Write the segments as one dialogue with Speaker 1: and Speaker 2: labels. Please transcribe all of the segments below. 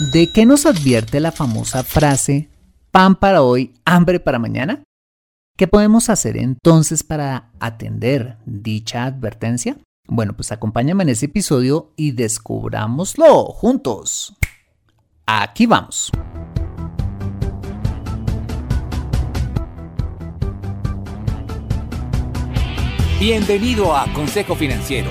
Speaker 1: ¿De qué nos advierte la famosa frase pan para hoy, hambre para mañana? ¿Qué podemos hacer entonces para atender dicha advertencia? Bueno, pues acompáñame en ese episodio y descubrámoslo juntos. Aquí vamos.
Speaker 2: Bienvenido a Consejo Financiero,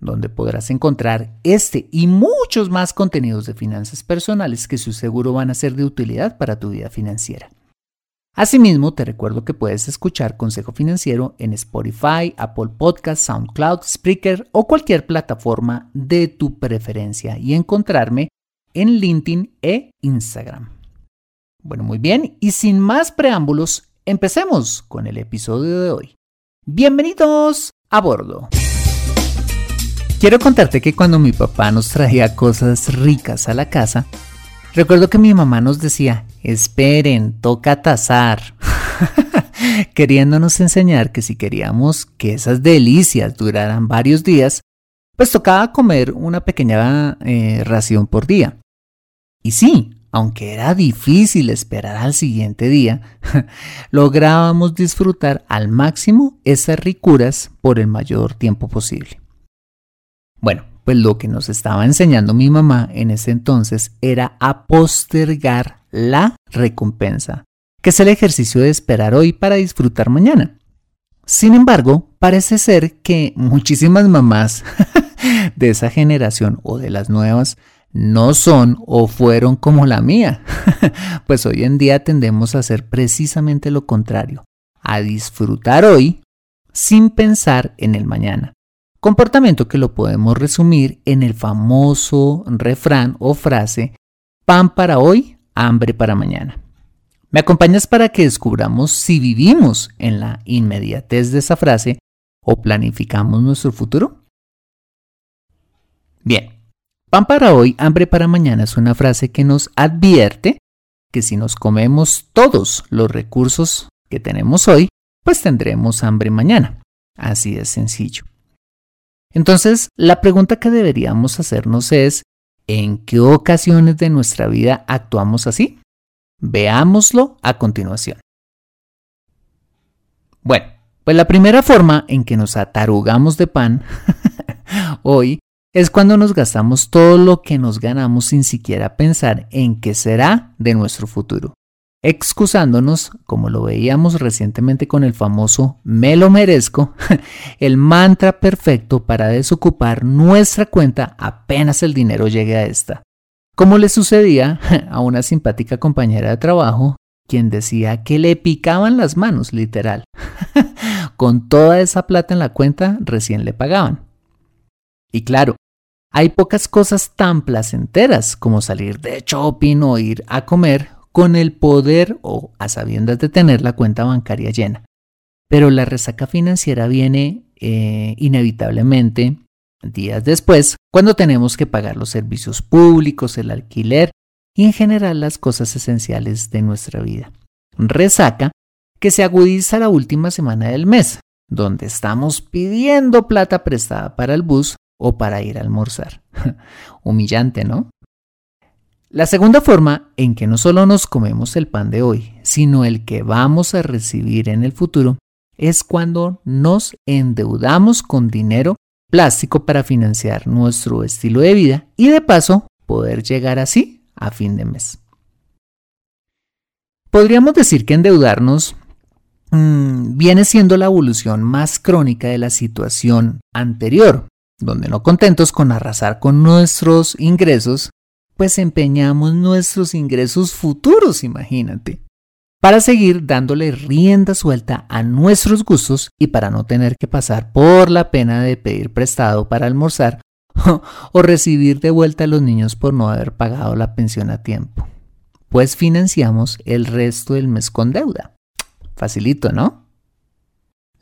Speaker 1: donde podrás encontrar este y muchos más contenidos de finanzas personales que su seguro van a ser de utilidad para tu vida financiera. Asimismo, te recuerdo que puedes escuchar Consejo Financiero en Spotify, Apple Podcasts, SoundCloud, Spreaker o cualquier plataforma de tu preferencia y encontrarme en LinkedIn e Instagram. Bueno, muy bien, y sin más preámbulos, empecemos con el episodio de hoy. Bienvenidos a bordo. Quiero contarte que cuando mi papá nos traía cosas ricas a la casa, recuerdo que mi mamá nos decía, Esperen, toca tasar. Queriéndonos enseñar que si queríamos que esas delicias duraran varios días, pues tocaba comer una pequeña eh, ración por día. Y sí, aunque era difícil esperar al siguiente día, lográbamos disfrutar al máximo esas ricuras por el mayor tiempo posible. Bueno, pues lo que nos estaba enseñando mi mamá en ese entonces era a postergar la recompensa, que es el ejercicio de esperar hoy para disfrutar mañana. Sin embargo, parece ser que muchísimas mamás de esa generación o de las nuevas no son o fueron como la mía, pues hoy en día tendemos a hacer precisamente lo contrario, a disfrutar hoy sin pensar en el mañana. Comportamiento que lo podemos resumir en el famoso refrán o frase pan para hoy, hambre para mañana. ¿Me acompañas para que descubramos si vivimos en la inmediatez de esa frase o planificamos nuestro futuro? Bien, pan para hoy, hambre para mañana es una frase que nos advierte que si nos comemos todos los recursos que tenemos hoy, pues tendremos hambre mañana. Así de sencillo. Entonces, la pregunta que deberíamos hacernos es, ¿En qué ocasiones de nuestra vida actuamos así? Veámoslo a continuación. Bueno, pues la primera forma en que nos atarugamos de pan hoy es cuando nos gastamos todo lo que nos ganamos sin siquiera pensar en qué será de nuestro futuro excusándonos, como lo veíamos recientemente con el famoso me lo merezco, el mantra perfecto para desocupar nuestra cuenta apenas el dinero llegue a esta. Como le sucedía a una simpática compañera de trabajo, quien decía que le picaban las manos, literal. con toda esa plata en la cuenta recién le pagaban. Y claro, hay pocas cosas tan placenteras como salir de shopping o ir a comer con el poder o a sabiendas de tener la cuenta bancaria llena. Pero la resaca financiera viene eh, inevitablemente días después, cuando tenemos que pagar los servicios públicos, el alquiler y en general las cosas esenciales de nuestra vida. Resaca que se agudiza la última semana del mes, donde estamos pidiendo plata prestada para el bus o para ir a almorzar. Humillante, ¿no? La segunda forma en que no solo nos comemos el pan de hoy, sino el que vamos a recibir en el futuro, es cuando nos endeudamos con dinero plástico para financiar nuestro estilo de vida y de paso poder llegar así a fin de mes. Podríamos decir que endeudarnos mmm, viene siendo la evolución más crónica de la situación anterior, donde no contentos con arrasar con nuestros ingresos, pues empeñamos nuestros ingresos futuros, imagínate, para seguir dándole rienda suelta a nuestros gustos y para no tener que pasar por la pena de pedir prestado para almorzar o recibir de vuelta a los niños por no haber pagado la pensión a tiempo. Pues financiamos el resto del mes con deuda. Facilito, ¿no?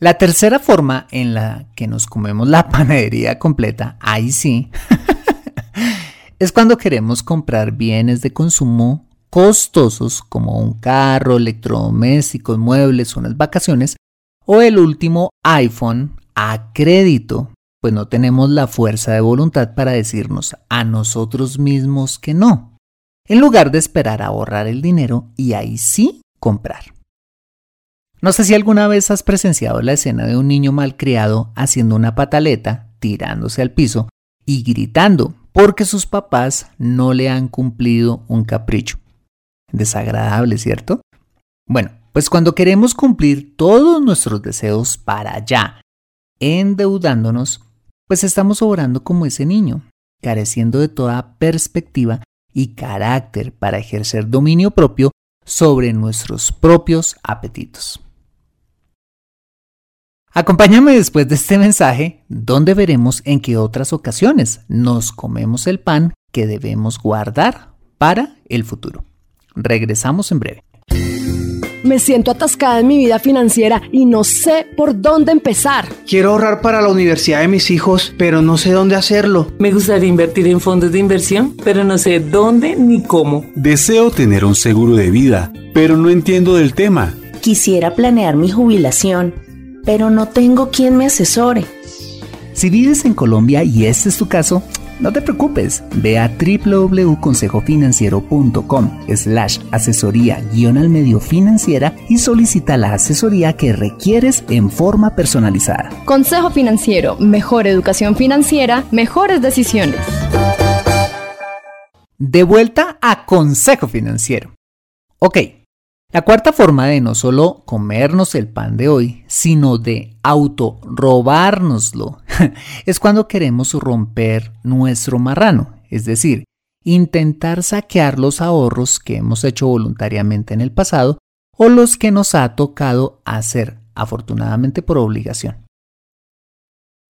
Speaker 1: La tercera forma en la que nos comemos la panadería completa, ahí sí, es cuando queremos comprar bienes de consumo costosos como un carro, electrodomésticos, muebles, unas vacaciones o el último iPhone a crédito, pues no tenemos la fuerza de voluntad para decirnos a nosotros mismos que no, en lugar de esperar a ahorrar el dinero y ahí sí comprar. No sé si alguna vez has presenciado la escena de un niño malcriado haciendo una pataleta, tirándose al piso y gritando porque sus papás no le han cumplido un capricho. Desagradable, ¿cierto? Bueno, pues cuando queremos cumplir todos nuestros deseos para allá, endeudándonos, pues estamos obrando como ese niño, careciendo de toda perspectiva y carácter para ejercer dominio propio sobre nuestros propios apetitos. Acompáñame después de este mensaje, donde veremos en qué otras ocasiones nos comemos el pan que debemos guardar para el futuro. Regresamos en breve.
Speaker 3: Me siento atascada en mi vida financiera y no sé por dónde empezar.
Speaker 4: Quiero ahorrar para la universidad de mis hijos, pero no sé dónde hacerlo.
Speaker 5: Me gustaría invertir en fondos de inversión, pero no sé dónde ni cómo.
Speaker 6: Deseo tener un seguro de vida, pero no entiendo del tema.
Speaker 7: Quisiera planear mi jubilación pero no tengo quien me asesore.
Speaker 1: Si vives en Colombia y este es tu caso, no te preocupes, ve a www.consejofinanciero.com slash asesoría guion al medio financiera y solicita la asesoría que requieres en forma personalizada.
Speaker 3: Consejo Financiero, mejor educación financiera, mejores decisiones.
Speaker 1: De vuelta a Consejo Financiero. Ok, la cuarta forma de no solo comernos el pan de hoy, sino de auto robárnoslo, es cuando queremos romper nuestro marrano, es decir, intentar saquear los ahorros que hemos hecho voluntariamente en el pasado o los que nos ha tocado hacer, afortunadamente por obligación.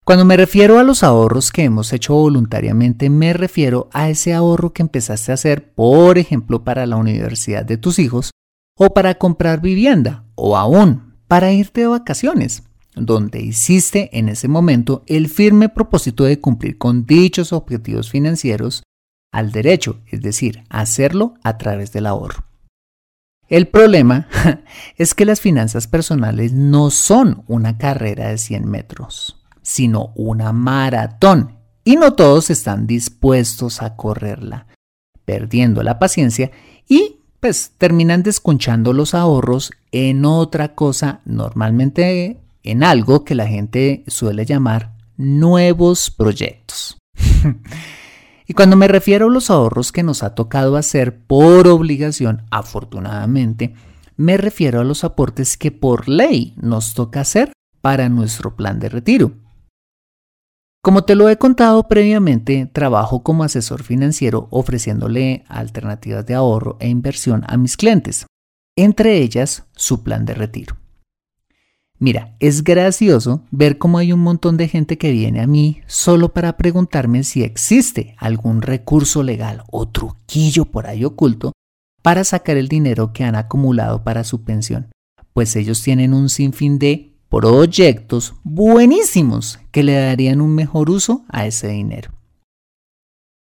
Speaker 1: Cuando me refiero a los ahorros que hemos hecho voluntariamente, me refiero a ese ahorro que empezaste a hacer, por ejemplo, para la universidad de tus hijos, o para comprar vivienda o aún para irte de vacaciones, donde hiciste en ese momento el firme propósito de cumplir con dichos objetivos financieros al derecho, es decir, hacerlo a través del ahorro. El problema es que las finanzas personales no son una carrera de 100 metros, sino una maratón, y no todos están dispuestos a correrla, perdiendo la paciencia y pues terminan desconchando los ahorros en otra cosa, normalmente en algo que la gente suele llamar nuevos proyectos. y cuando me refiero a los ahorros que nos ha tocado hacer por obligación, afortunadamente, me refiero a los aportes que por ley nos toca hacer para nuestro plan de retiro. Como te lo he contado previamente, trabajo como asesor financiero ofreciéndole alternativas de ahorro e inversión a mis clientes, entre ellas su plan de retiro. Mira, es gracioso ver cómo hay un montón de gente que viene a mí solo para preguntarme si existe algún recurso legal o truquillo por ahí oculto para sacar el dinero que han acumulado para su pensión, pues ellos tienen un sinfín de proyectos buenísimos que le darían un mejor uso a ese dinero.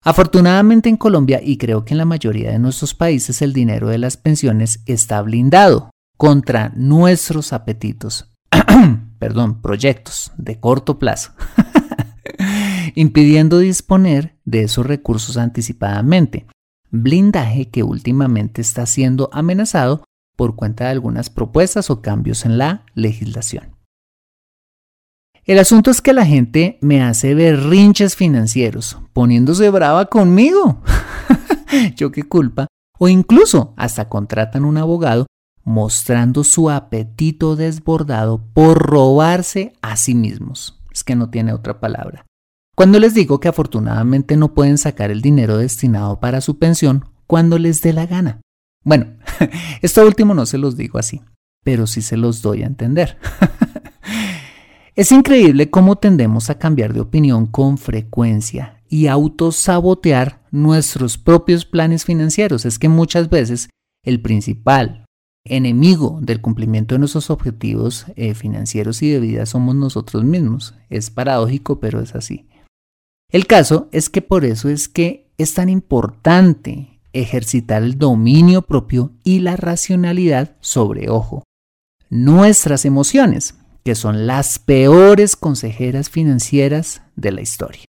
Speaker 1: Afortunadamente en Colombia y creo que en la mayoría de nuestros países el dinero de las pensiones está blindado contra nuestros apetitos, perdón, proyectos de corto plazo, impidiendo disponer de esos recursos anticipadamente, blindaje que últimamente está siendo amenazado por cuenta de algunas propuestas o cambios en la legislación. El asunto es que la gente me hace berrinches financieros, poniéndose brava conmigo. Yo qué culpa. O incluso hasta contratan un abogado mostrando su apetito desbordado por robarse a sí mismos. Es que no tiene otra palabra. Cuando les digo que afortunadamente no pueden sacar el dinero destinado para su pensión cuando les dé la gana. Bueno, esto último no se los digo así, pero sí se los doy a entender. Es increíble cómo tendemos a cambiar de opinión con frecuencia y autosabotear nuestros propios planes financieros. Es que muchas veces el principal enemigo del cumplimiento de nuestros objetivos eh, financieros y de vida somos nosotros mismos. Es paradójico, pero es así. El caso es que por eso es que es tan importante ejercitar el dominio propio y la racionalidad sobre, ojo, nuestras emociones que son las peores consejeras financieras de la historia.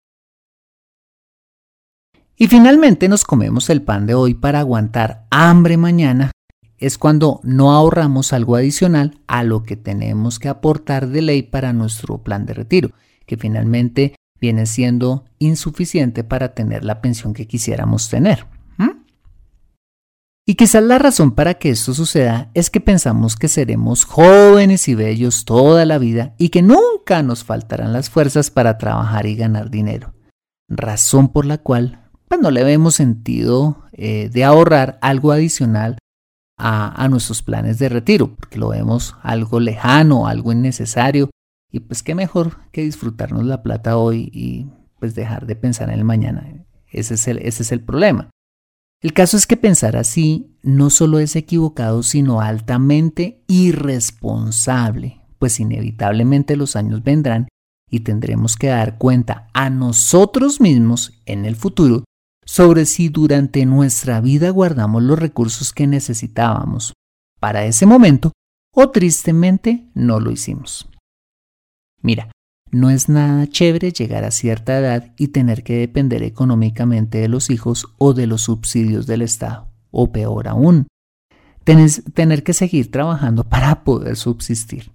Speaker 1: Y finalmente nos comemos el pan de hoy para aguantar hambre mañana. Es cuando no ahorramos algo adicional a lo que tenemos que aportar de ley para nuestro plan de retiro, que finalmente viene siendo insuficiente para tener la pensión que quisiéramos tener. Y quizás la razón para que esto suceda es que pensamos que seremos jóvenes y bellos toda la vida y que nunca nos faltarán las fuerzas para trabajar y ganar dinero. Razón por la cual pues, no le vemos sentido eh, de ahorrar algo adicional a, a, nuestros planes de retiro, porque lo vemos algo lejano, algo innecesario, y pues qué mejor que disfrutarnos la plata hoy y pues dejar de pensar en el mañana. Ese es el, ese es el problema. El caso es que pensar así no solo es equivocado, sino altamente irresponsable, pues inevitablemente los años vendrán y tendremos que dar cuenta a nosotros mismos en el futuro sobre si durante nuestra vida guardamos los recursos que necesitábamos para ese momento o tristemente no lo hicimos. Mira, no es nada chévere llegar a cierta edad y tener que depender económicamente de los hijos o de los subsidios del Estado. O peor aún, tener que seguir trabajando para poder subsistir.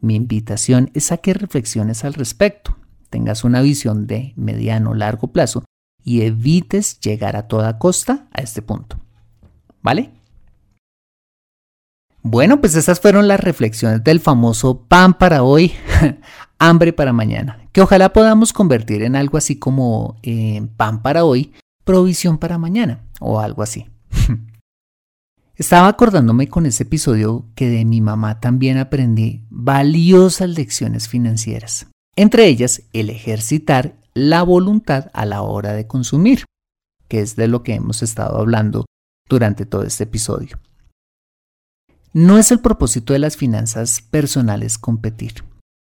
Speaker 1: Mi invitación es a que reflexiones al respecto, tengas una visión de mediano o largo plazo y evites llegar a toda costa a este punto. ¿Vale? Bueno, pues esas fueron las reflexiones del famoso pan para hoy, hambre para mañana, que ojalá podamos convertir en algo así como eh, pan para hoy, provisión para mañana o algo así. Estaba acordándome con ese episodio que de mi mamá también aprendí valiosas lecciones financieras, entre ellas el ejercitar la voluntad a la hora de consumir, que es de lo que hemos estado hablando durante todo este episodio. No es el propósito de las finanzas personales competir,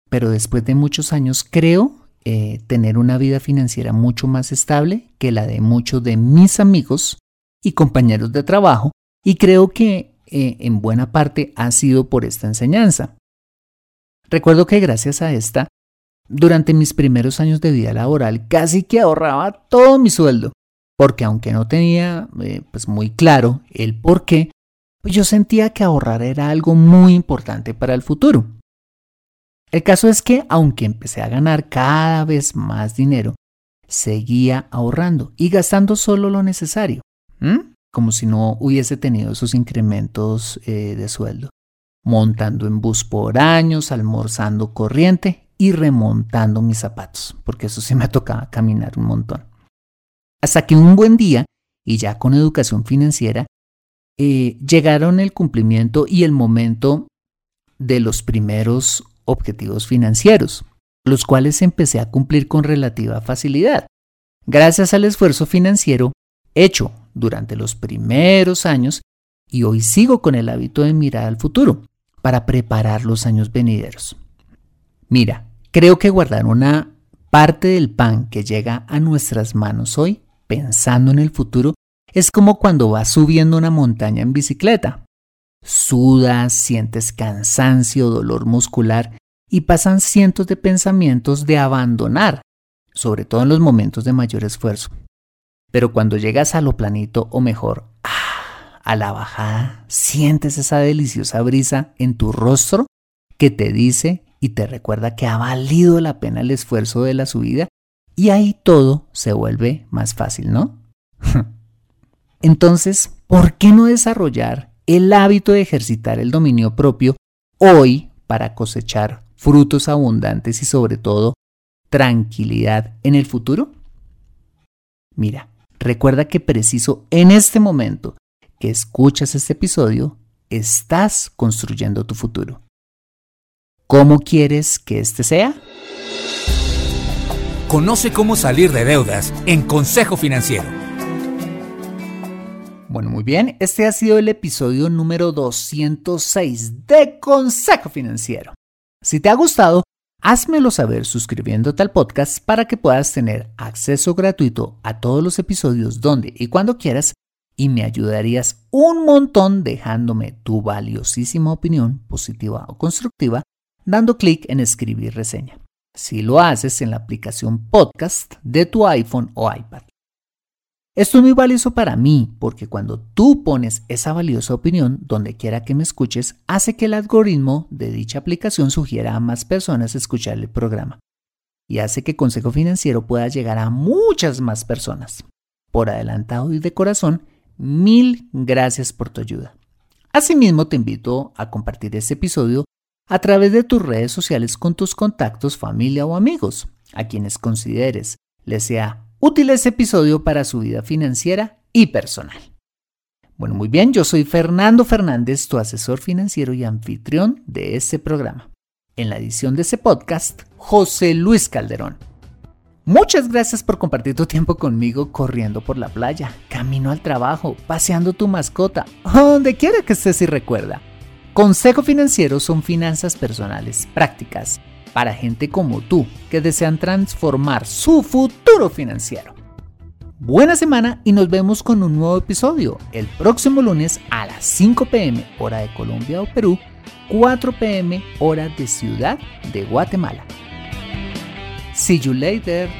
Speaker 1: pero después de muchos años creo eh, tener una vida financiera mucho más estable que la de muchos de mis amigos y compañeros de trabajo y creo que eh, en buena parte ha sido por esta enseñanza. Recuerdo que gracias a esta, durante mis primeros años de vida laboral casi que ahorraba todo mi sueldo, porque aunque no tenía eh, pues muy claro el por qué, pues yo sentía que ahorrar era algo muy importante para el futuro. El caso es que, aunque empecé a ganar cada vez más dinero, seguía ahorrando y gastando solo lo necesario, como si no hubiese tenido esos incrementos eh, de sueldo, montando en bus por años, almorzando corriente y remontando mis zapatos, porque eso sí me tocaba caminar un montón. Hasta que un buen día, y ya con educación financiera, eh, llegaron el cumplimiento y el momento de los primeros objetivos financieros, los cuales empecé a cumplir con relativa facilidad, gracias al esfuerzo financiero hecho durante los primeros años y hoy sigo con el hábito de mirar al futuro, para preparar los años venideros. Mira, creo que guardar una parte del pan que llega a nuestras manos hoy, pensando en el futuro, es como cuando vas subiendo una montaña en bicicleta. Sudas, sientes cansancio, dolor muscular y pasan cientos de pensamientos de abandonar, sobre todo en los momentos de mayor esfuerzo. Pero cuando llegas a lo planito o mejor, ah, a la bajada, sientes esa deliciosa brisa en tu rostro que te dice y te recuerda que ha valido la pena el esfuerzo de la subida y ahí todo se vuelve más fácil, ¿no? Entonces, ¿por qué no desarrollar el hábito de ejercitar el dominio propio hoy para cosechar frutos abundantes y sobre todo tranquilidad en el futuro? Mira, recuerda que preciso en este momento que escuchas este episodio, estás construyendo tu futuro. ¿Cómo quieres que este sea?
Speaker 2: Conoce cómo salir de deudas en Consejo Financiero.
Speaker 1: Bueno, muy bien, este ha sido el episodio número 206 de Consejo Financiero. Si te ha gustado, házmelo saber suscribiéndote al podcast para que puedas tener acceso gratuito a todos los episodios donde y cuando quieras y me ayudarías un montón dejándome tu valiosísima opinión, positiva o constructiva, dando clic en escribir reseña. Si lo haces en la aplicación podcast de tu iPhone o iPad. Esto es muy valioso para mí porque cuando tú pones esa valiosa opinión donde quiera que me escuches, hace que el algoritmo de dicha aplicación sugiera a más personas escuchar el programa y hace que Consejo Financiero pueda llegar a muchas más personas. Por adelantado y de corazón, mil gracias por tu ayuda. Asimismo, te invito a compartir este episodio a través de tus redes sociales con tus contactos, familia o amigos, a quienes consideres les sea útil este episodio para su vida financiera y personal. Bueno, muy bien, yo soy Fernando Fernández, tu asesor financiero y anfitrión de este programa. En la edición de este podcast, José Luis Calderón. Muchas gracias por compartir tu tiempo conmigo corriendo por la playa, camino al trabajo, paseando tu mascota, donde quiera que estés y recuerda. Consejo Financiero son finanzas personales, prácticas, para gente como tú que desean transformar su futuro financiero. Buena semana y nos vemos con un nuevo episodio el próximo lunes a las 5 pm hora de Colombia o Perú, 4 pm hora de Ciudad de Guatemala. See you later.